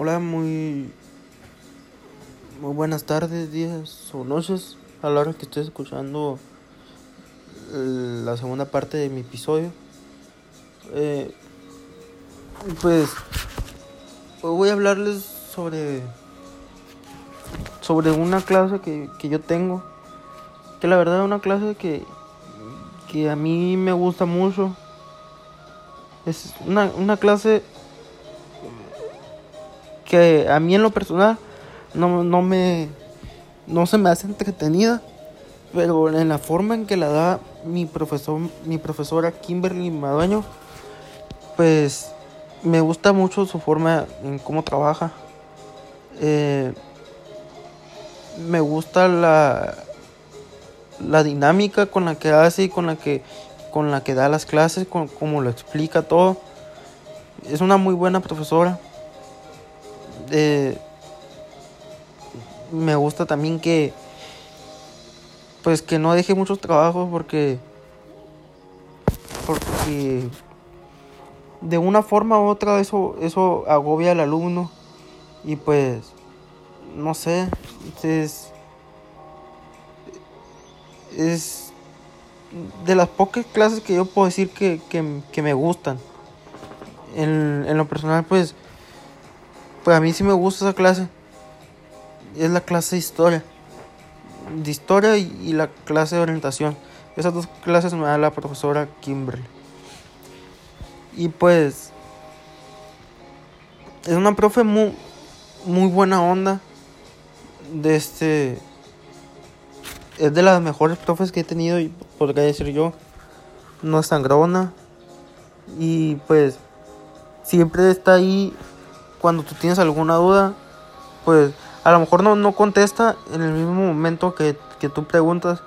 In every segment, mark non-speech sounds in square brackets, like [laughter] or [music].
Hola, muy, muy buenas tardes, días o noches a la hora que estés escuchando la segunda parte de mi episodio. Eh, pues hoy voy a hablarles sobre sobre una clase que, que yo tengo. Que la verdad es una clase que, que a mí me gusta mucho. Es una, una clase que a mí en lo personal no, no me no se me hace entretenida, pero en la forma en que la da mi profesor mi profesora Kimberly Madueño, pues me gusta mucho su forma en cómo trabaja. Eh, me gusta la la dinámica con la que hace y con la que con la que da las clases, con cómo lo explica todo. Es una muy buena profesora. Eh, me gusta también que pues que no deje muchos trabajos porque porque de una forma u otra eso eso agobia al alumno y pues no sé es es de las pocas clases que yo puedo decir que, que, que me gustan. En, en lo personal pues pues a mí sí me gusta esa clase. Es la clase de historia. De historia y, la clase de orientación. Esas dos clases me da la profesora Kimberly. Y pues es una profe muy, muy buena onda. De este. Es de las mejores profes que he tenido, y podría decir yo. No es sangrona. Y pues siempre está ahí cuando tú tienes alguna duda, pues a lo mejor no, no contesta en el mismo momento que, que tú preguntas,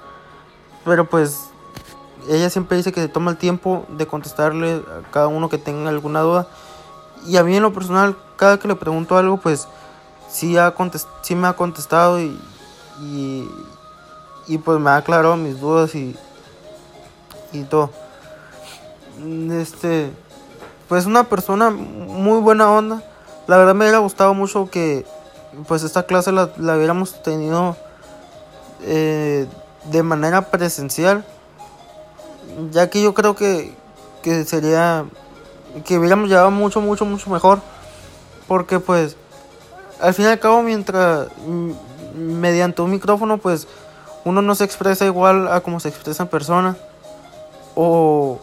pero pues ella siempre dice que se toma el tiempo de contestarle a cada uno que tenga alguna duda. Y a mí en lo personal, cada que le pregunto algo, pues sí, ha sí me ha contestado y, y, y, pues me ha aclarado mis dudas y, y todo. Este, pues una persona muy buena onda. La verdad me hubiera gustado mucho que pues esta clase la, la hubiéramos tenido eh, de manera presencial. Ya que yo creo que, que sería que hubiéramos llevado mucho, mucho, mucho mejor. Porque pues al fin y al cabo mientras mediante un micrófono pues uno no se expresa igual a como se expresa en persona. O,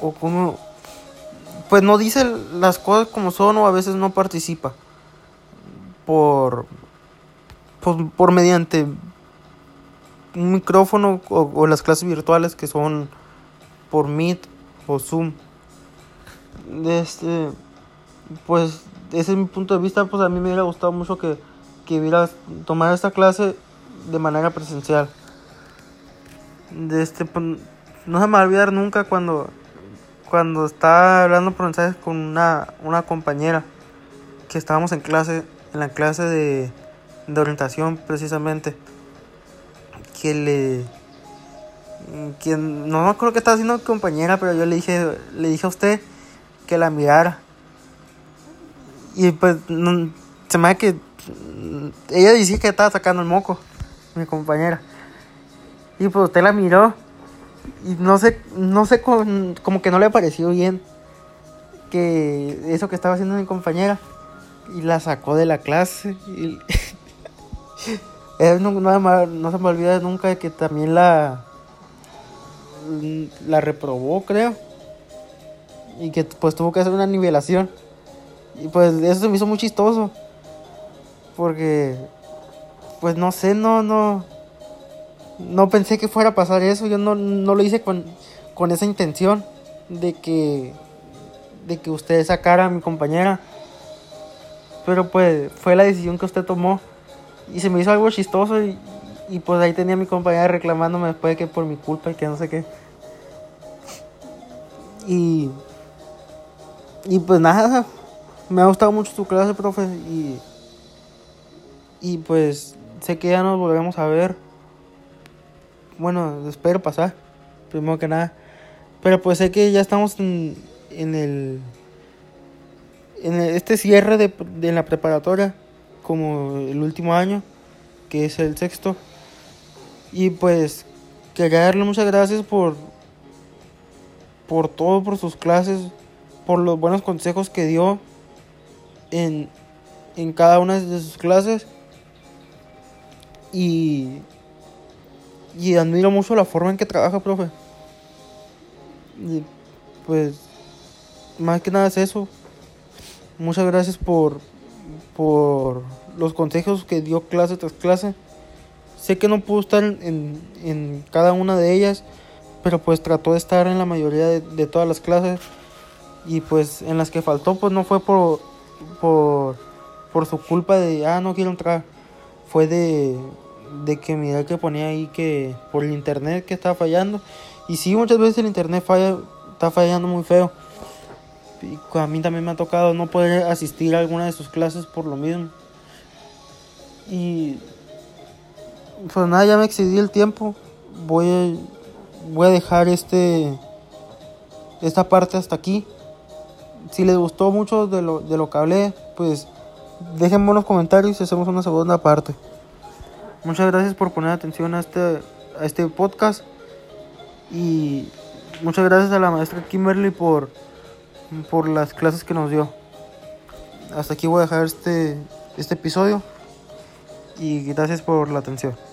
o como pues no dice las cosas como son o a veces no participa por por, pues, por mediante un micrófono o, las clases virtuales que son por Meet o Zoom. Este pues ese es mi punto de vista pues a mí me hubiera gustado mucho que que hubiera tomado esta clase de manera presencial. De este pues, no se me va a olvidar nunca cuando cuando estaba hablando por mensajes con una, una compañera que estábamos en clase, en la clase de, de orientación precisamente, que le que no me acuerdo qué estaba haciendo compañera, pero yo le dije, le dije a usted que la mirara. Y pues no, se me da que ella decía que estaba sacando el moco, mi compañera. Y pues usted la miró no sé, no sé, como que no le pareció bien que eso que estaba haciendo mi compañera y la sacó de la clase. Y [laughs] no, no, no, se me olvida nunca que también la la reprobó, creo. Y que pues tuvo que hacer una nivelación. Y pues eso se me hizo muy chistoso. Porque pues no sé, no no no pensé que fuera a pasar eso, yo no, no lo hice con, con esa intención de que, de que usted sacara a mi compañera. Pero pues fue la decisión que usted tomó y se me hizo algo chistoso y, y pues ahí tenía a mi compañera reclamándome después de que por mi culpa y que no sé qué. Y, y pues nada, me ha gustado mucho tu clase, profe, y, y pues sé que ya nos volvemos a ver bueno, espero pasar, primero que nada. Pero pues sé que ya estamos en, en el en este cierre de, de la preparatoria, como el último año, que es el sexto. Y pues quería darle muchas gracias por, por todo, por sus clases, por los buenos consejos que dio en, en cada una de sus clases. Y, y admiro mucho la forma en que trabaja, profe. Y pues, más que nada es eso. Muchas gracias por, por los consejos que dio clase tras clase. Sé que no pudo estar en, en cada una de ellas, pero pues trató de estar en la mayoría de, de, todas las clases. Y pues en las que faltó, pues no fue por, por, por su culpa de, ah, no quiero entrar. Fue de, de que mira que ponía ahí que por el internet que estaba fallando. Y sí, muchas veces el internet falla, está fallando muy feo. Y a mí también me ha tocado no poder asistir a alguna de sus clases por lo mismo. Y pues nada, ya me excedí el tiempo. Voy a, voy a dejar este esta parte hasta aquí. Si les gustó mucho de lo, de lo que hablé, pues dejen buenos comentarios y hacemos una segunda parte. Muchas gracias por poner atención a este, a este podcast. Y muchas gracias a la maestra Kimberly por, por las clases que nos dio. Hasta aquí voy a dejar este, este episodio. Y gracias por la atención.